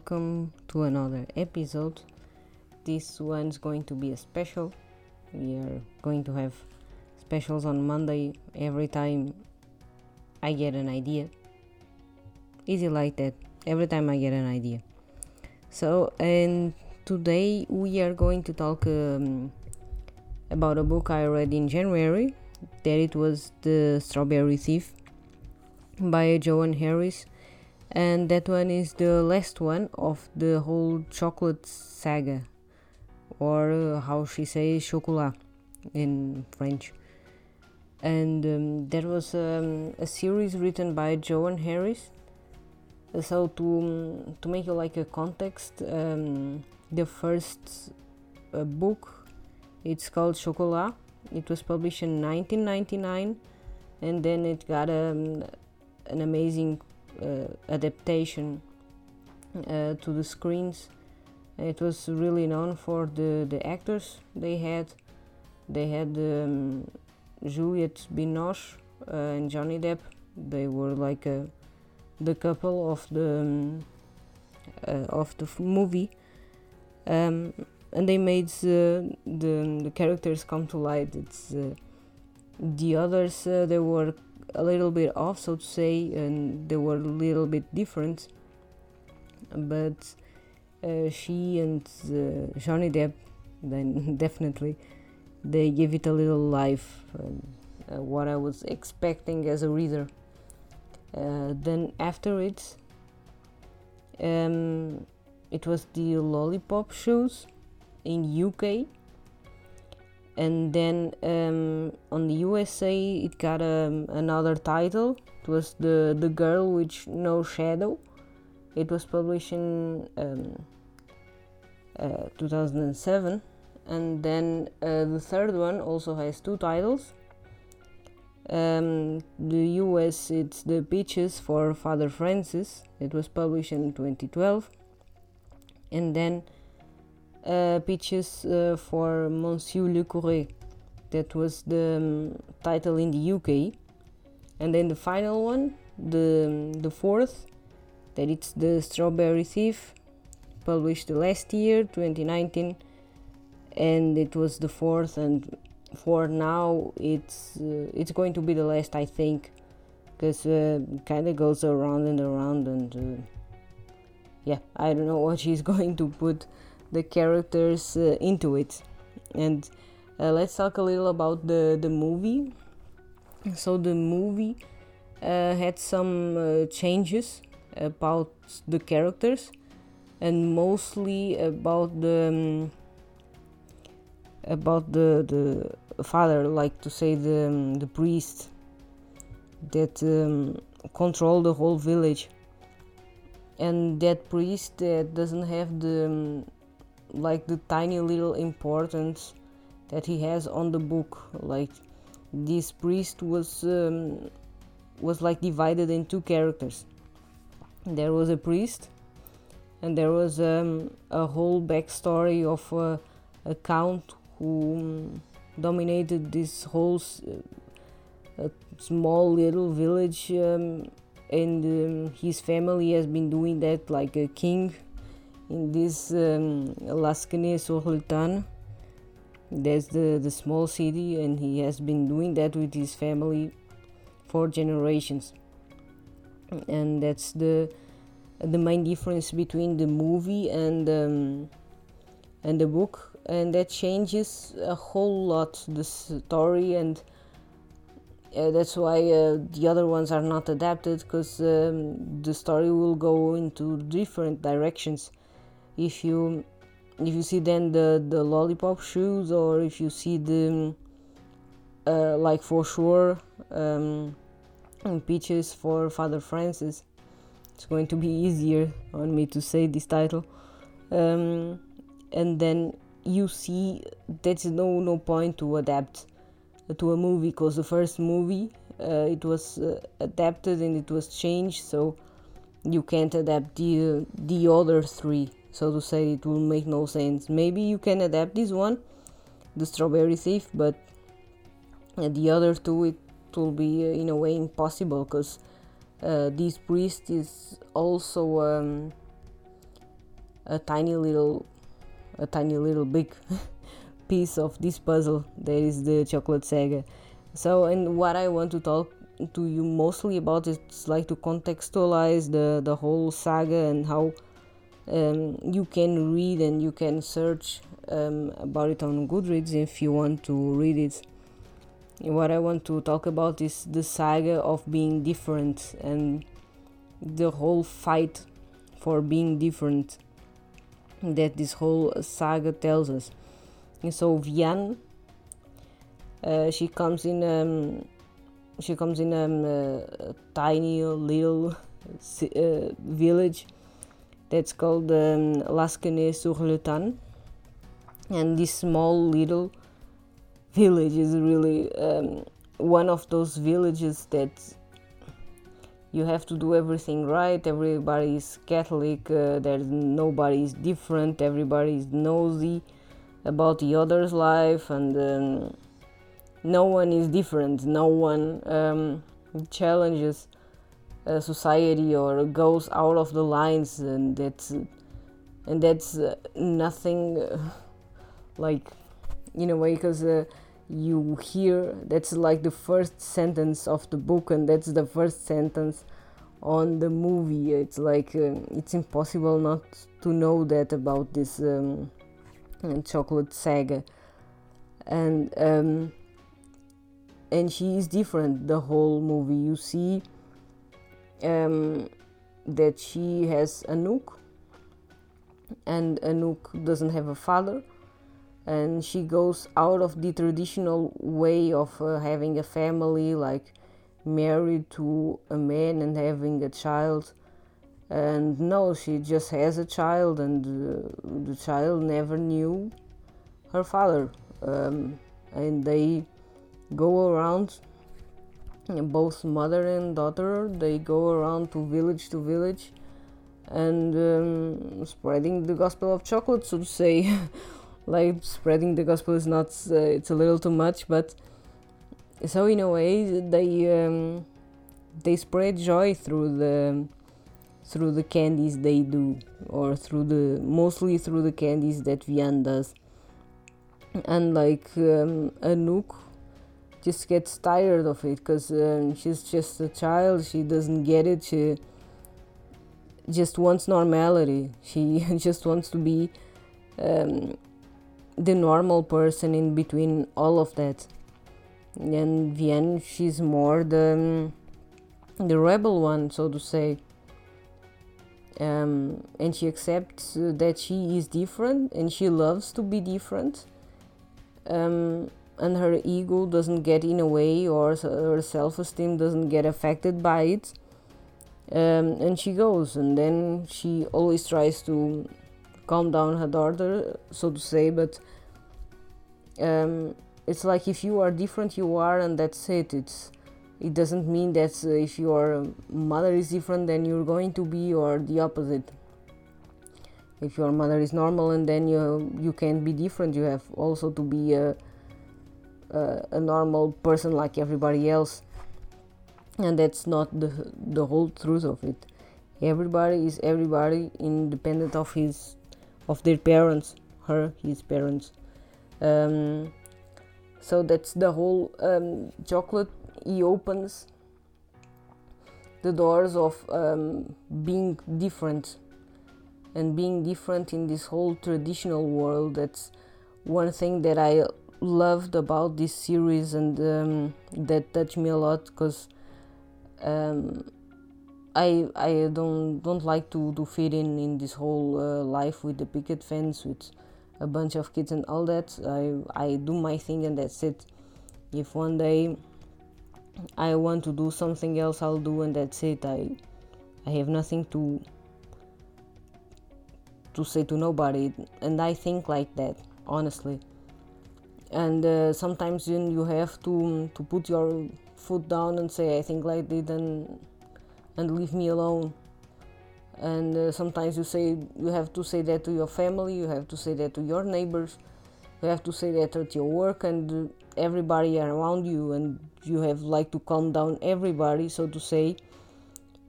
welcome to another episode. This one's going to be a special. We are going to have specials on Monday every time I get an idea. Easy like that, every time I get an idea. So, and today we are going to talk um, about a book I read in January. That it was The Strawberry Thief by Joanne Harris and that one is the last one of the whole chocolate saga. Or uh, how she says chocolat in french. And um, there was um, a series written by joanne harris. So to um, to make it like a context um, the first uh, book it's called chocolat. It was published in 1999 and then it got um, an amazing adaptation uh, to the screens. It was really known for the, the actors they had. They had um, Juliette Binoche uh, and Johnny Depp. They were like a, the couple of the um, of the movie. Um, and they made uh, the the characters come to light. It's uh, the others uh, they were a little bit off, so to say, and they were a little bit different. But uh, she and uh, Johnny Depp, then definitely, they give it a little life. Uh, what I was expecting as a reader. Uh, then after it, um, it was the Lollipop Shoes in UK and then um, on the USA it got um, another title. It was the the girl with no shadow. It was published in um, uh, 2007, and then uh, the third one also has two titles. Um, the US it's the Peaches for Father Francis. It was published in 2012, and then Peaches uh, for Monsieur Le Curé. That was the um, title in the UK. And then the final one, the, um, the fourth, that it's The Strawberry Thief, published last year, 2019. And it was the fourth, and for now, it's uh, it's going to be the last, I think, because uh, kind of goes around and around, and uh, yeah, I don't know what she's going to put the characters uh, into it. And uh, let's talk a little about the the movie. So the movie uh, had some changes about the characters and mostly about the um, about the the father like to say the um, the priest that um, control the whole village. And that priest that doesn't have the um, like the tiny little importance that he has on the book. Like this priest was um, was like divided in two characters. There was a priest and there was um, a whole backstory of uh, a count who um, dominated this whole uh, small little village um, and um, his family has been doing that like a king in this um, Lansquenet-sous-Tannes. That's the, the small city, and he has been doing that with his family for generations. And that's the the main difference between the movie and um, and the book, and that changes a whole lot the story, and uh, that's why uh, the other ones are not adapted because um, the story will go into different directions if you if you see then the the lollipop shoes or if you see the uh, like for sure um, peaches for father francis it's going to be easier on me to say this title. Um, and then you see there's no no point to adapt to a movie because the first movie uh, it was uh, adapted and it was changed so you can't adapt the the other three so to say it will make no sense. Maybe you can adapt this one the strawberry thief but the other two it will be uh, in a way impossible because uh, this priest is also um, a tiny little a tiny little big piece of this puzzle. That is the chocolate saga. So and what i want to talk to you mostly about is like to contextualize the the whole saga and how um, you can read and you can search um, about it on goodreads if you want to read it what i want to talk about is the saga of being different and the whole fight for being different that this whole saga tells us. And so Vianne, uh, she comes in um, she comes in um, a tiny little uh, village that's called um, Lansquenet-sous-Tannes, and this small little village is really um, one of those villages that you have to do everything right. Everybody is catholic uh, there's nobody is different. Everybody is nosy about the other's life and um, no one is different. No one um, challenges uh, society or goes out of the lines and that's and that's uh, nothing uh, like in a way because uh, you hear that's like the first sentence of the book and that's the first sentence on the movie. It's like um, it's impossible not to know that about this um, chocolate saga. And um, and she is different the whole movie. You see um, that she has Anouk. And Anouk doesn't have a father. And she goes out of the traditional way of uh, having a family like married to a man and having a child. And no she just has a child and uh, the child never knew her father. Um, and they go around both mother and daughter they go around to village to village and um, spreading the gospel of chocolate so to say. Like spreading the gospel is not uh, it's a little too much but so in a way they um, they spread joy through the through the candies they do or through the mostly through the candies that Vianne does. And like um, Anouk just gets tired of it because um, she's just a child she doesn't get it she just wants normality she just wants to be um, the normal person in between all of that. And Vianne, she's more the the rebel one, so to say. Um, and she accepts that she is different and she loves to be different. Um, and her ego doesn't get in a way or her self-esteem doesn't get affected by it. Um, and she goes and then she always tries to calm down her daughter, so to say, but um, it's like if you are different, you are, and that's it. It's it doesn't mean that uh, if your mother is different, then you're going to be, or the opposite. If your mother is normal, and then you you can't be different, you have also to be a a, a normal person like everybody else, and that's not the the whole truth of it. Everybody is everybody, independent of his of their parents, her, his parents. Um, so that's the whole um, chocolate. He opens the doors of um, being different and being different in this whole traditional world. That's one thing that I loved about this series and um, that touched me a lot because um, I I don't don't like to, to fit in in this whole uh, life with the picket fence with a bunch of kids and all that. I I do my thing and that's it. If one day I want to do something else, I'll do and that's it. I I have nothing to to say to nobody, and I think like that honestly. And uh, sometimes you, you have to to put your foot down and say I think like this and and leave me alone. And uh, sometimes you say you have to say that to your family you have to say that to your neighbors you have to say that at your work and everybody around you and you have like to calm down everybody so to say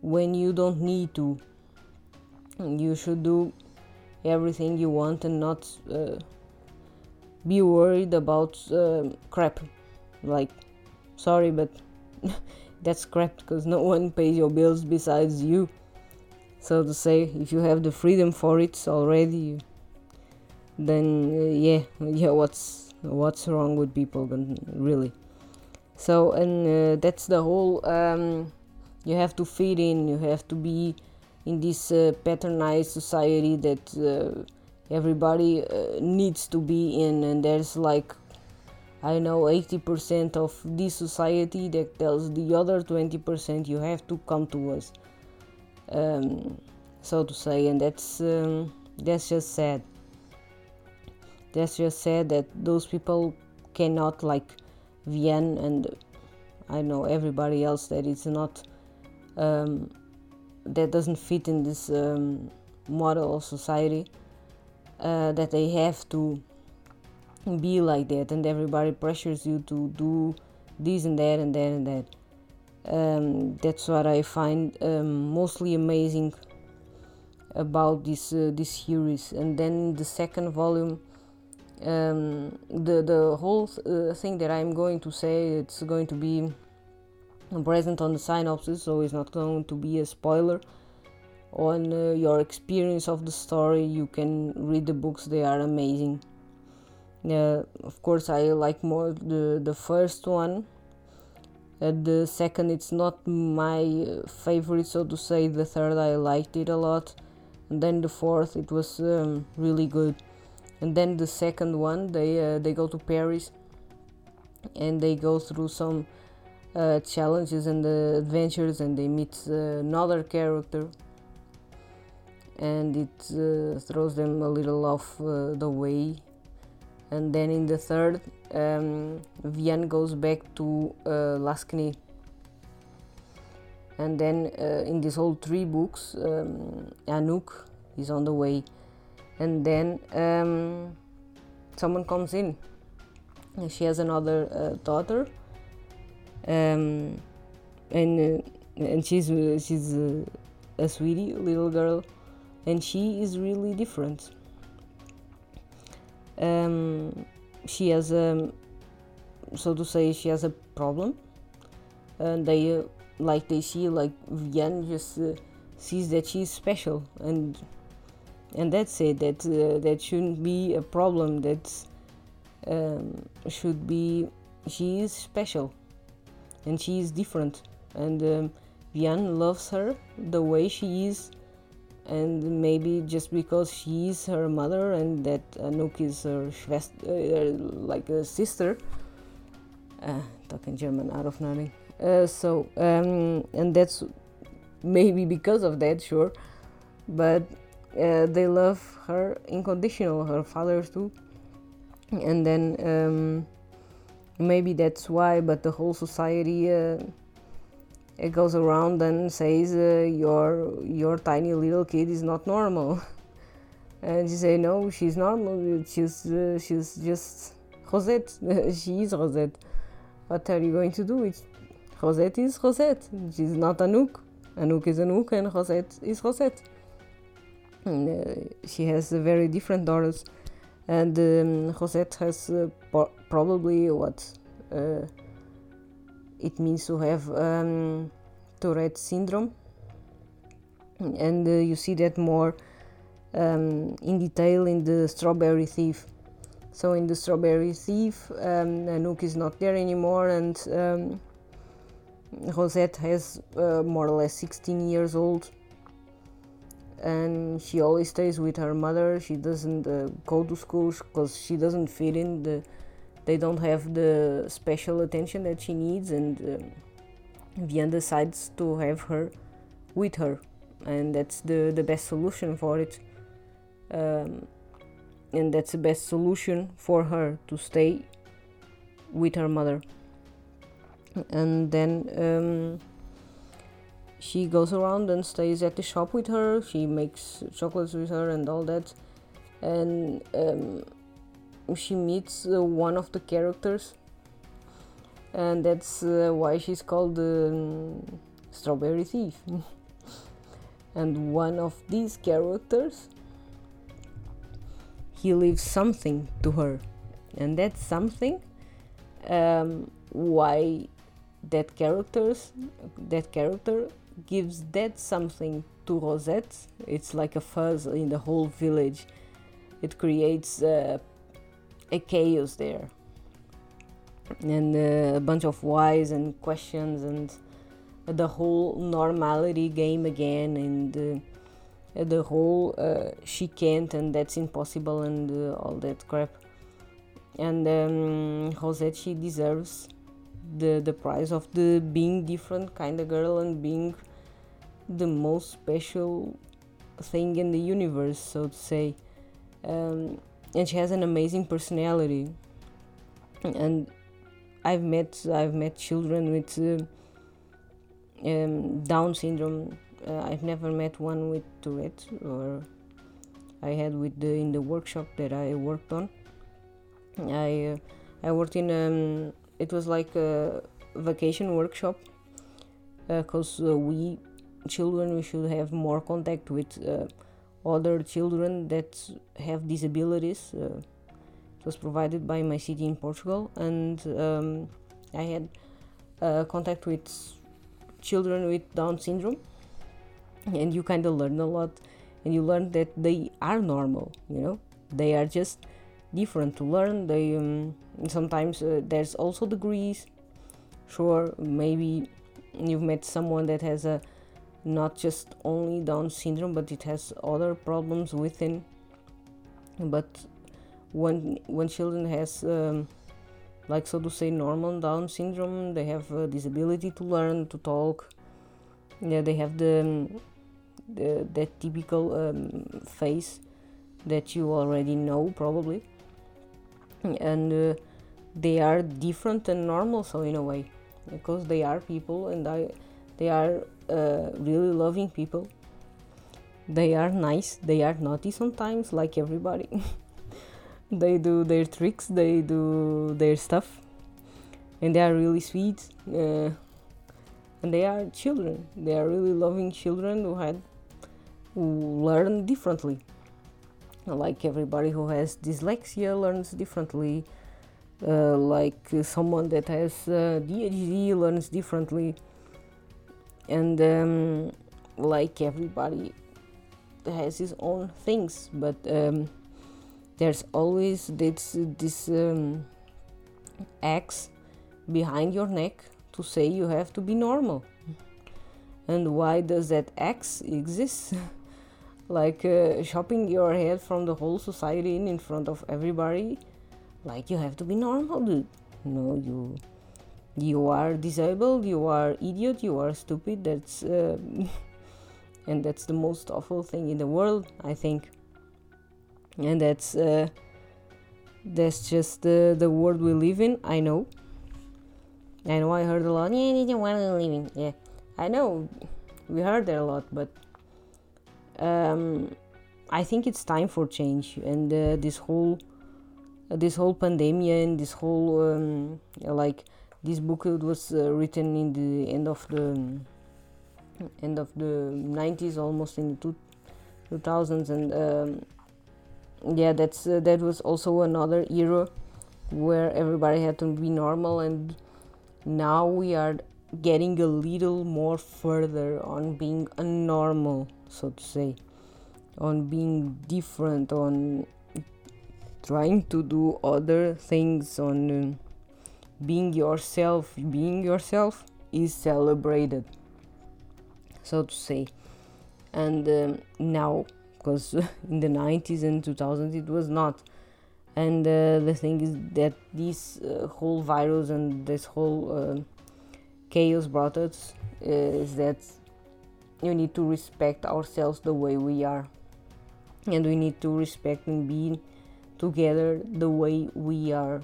when you don't need to. You should do everything you want and not uh, be worried about uh, crap. Like sorry but that's crap because no one pays your bills besides you. So to say if you have the freedom for it already then uh, yeah yeah what's what's wrong with people Then really. So and uh, that's the whole um, you have to fit in you have to be in this uh, society that uh, everybody uh, needs to be in and there's like i know 80% of this society that tells the other 20% you have to come to us. Um, so to say and that's um, that's just sad. That's just sad that those people cannot like Vianne and I know everybody else that is not um, that doesn't fit in this um, model of society uh, that they have to be like that and everybody pressures you to do this and that and that and that. Um, that's what I find um, mostly amazing about this uh, this series. And then the second volume um, the the whole uh, thing that I'm going to say it's going to be present on the synopsis, so it's not going to be a spoiler on uh, your experience of the story. You can read the books; they are amazing. Uh, of course, I like more the the first one. Uh, the second, it's not my favorite, so to say. The third, I liked it a lot, and then the fourth, it was um, really good and then the second one they uh, they go to Paris and they go through some uh, challenges and uh, adventures and they meet uh, another character and it uh, throws them a little off uh, the way. And then in the third um, Vianne goes back to uh, Lansquenet and then in these whole three books um, Anouk is on the way. And then um, someone comes in. She has another uh, daughter. Um, and uh, and she's she's uh, a sweetie little girl and she is really different. Um, she has a so to say she has a problem. And they uh, like they see like Vianne just uh, sees that she's special. And and that's it. That uh, that shouldn't be a problem. That um, should be she is special. And she is different. And um, Vianne loves her the way she is and maybe just because she is her mother and that Anouk is her uh, like a sister. Uh, talking German out of nothing uh, so um, and that's maybe because of that sure. But uh, they love her unconditional her fathers too. And then um, maybe that's why but the whole society uh, it goes around and says uh, your your tiny little kid is not normal. And you say no she's normal. She's uh, she's just Rosette. She is Rosette. What are you going to do? It Rosette is Rosette. She's not Anouk Anouk is Anouk and Rosette is Rosette. Uh, she has very different daughters, and um, Rosette has uh, probably what uh, it means to have um, Tourette syndrome, and you see that more um, in detail in the Strawberry Thief. So in the Strawberry Thief, um, Anouk is not there anymore, and um, Rosette has uh, more or less 16 years old, and she always stays with her mother. She doesn't uh, go to school because she doesn't fit in the they don't have the special attention that she needs and um, Vianne decides to have her with her and that's the the best solution for it um, and that's the best solution for her to stay with her mother and then um, she goes around and stays at the shop with her. She makes chocolates with her and all that. And um, she meets uh, one of the characters, and that's uh, why she's called um, Strawberry Thief. and one of these characters he leaves something to her. And that something um, why that characters that character gives that something to Rosette. It's like a fuzz in the whole village. It creates uh, a chaos there. And uh, a bunch of whys and questions and the whole normality game again and uh, the whole uh, she can't and that's impossible and uh, all that crap. And um, Rosette she deserves the the prize of the being different kind of girl and being the most special thing in the universe so to say. Um, and she has an amazing personality and I've met I've met children with uh, um, Down syndrome. Uh, I've never met one with Tourette, or I had with the in the workshop that I worked on. I uh, I worked in um, it was like a vacation workshop because uh, uh, we children we should have more contact with uh, other children that have disabilities. it was provided by my city in Portugal, and um, I had contact with children with Down syndrome, and you kind of learn a lot, and you learn that they are normal. You know, they are just different to learn. They um, sometimes uh, there's also degrees. Sure, maybe you've met someone that has a not just only Down syndrome, but it has other problems within. But when when children has um, like so to say normal down syndrome they have a disability to learn to talk yeah they have the, the that typical um, face that you already know probably and uh, they are different and normal so in a way because they are people and I, they are uh, really loving people. They are nice. They are naughty sometimes like everybody. They do their tricks. They do their stuff. And they are really sweet uh, and they are children. They are really loving children who had who learn differently. Like everybody who has dyslexia learns differently. Uh, like someone that has uh, DHD learns differently and um, like everybody has his own things but um, there's always this this um, X behind your neck to say you have to be normal. And why does that X exist? like uh, chopping your head from the whole society in, in front of everybody like you have to be normal dude no you you are disabled you are idiot you are stupid that's uh, and that's the most awful thing in the world i think and that's uh, that's just the the world we live in. I know. I know I heard a lot. Yeah, yeah, we're living. Yeah, I know. We heard that a lot, but um, I think it's time for change. And uh, this whole this whole pandemic and this whole um, like this book was uh, written in the end of the end of the 90s almost in the two, 2000s and um, yeah that's uh, that was also another era where everybody had to be normal and now we are getting a little more further on being normal so to say on being different on trying to do other things on uh, being yourself being yourself is celebrated so to say. And um, now because in the 90s and 2000s it was not. And uh, the thing is that this uh, whole virus and this whole uh, chaos brought us uh, is that you need to respect ourselves the way we are. And we need to respect and be together the way we are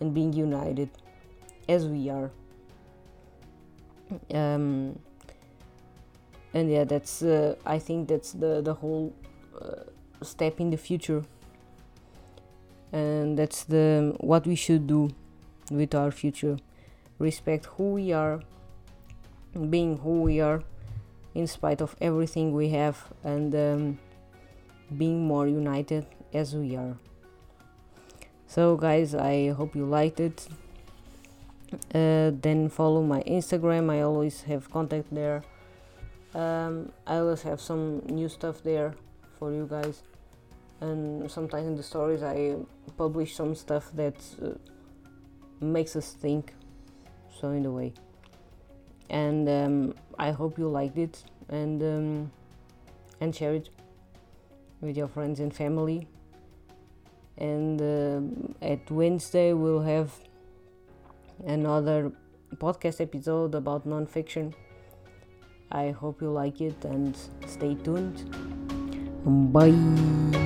and being united as we are. Um, and yeah that's uh, i think that's the the whole uh, step in the future. And that's the what we should do with our future. Respect who we are being who we are in spite of everything we have and um, being more united as we are. So, guys, I hope you liked it. Uh, then follow my Instagram. I always have contact there. Um, I always have some new stuff there for you guys, and sometimes in the stories I publish some stuff that uh, makes us think. So in a way, and um, I hope you liked it and um, and share it with your friends and family. And uh, at Wednesday we'll have another podcast episode about nonfiction. I hope you like it and stay tuned. Bye.